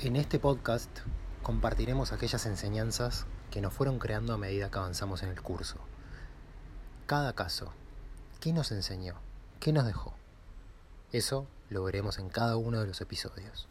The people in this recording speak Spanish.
En este podcast compartiremos aquellas enseñanzas que nos fueron creando a medida que avanzamos en el curso. Cada caso, ¿qué nos enseñó? ¿Qué nos dejó? Eso lo veremos en cada uno de los episodios.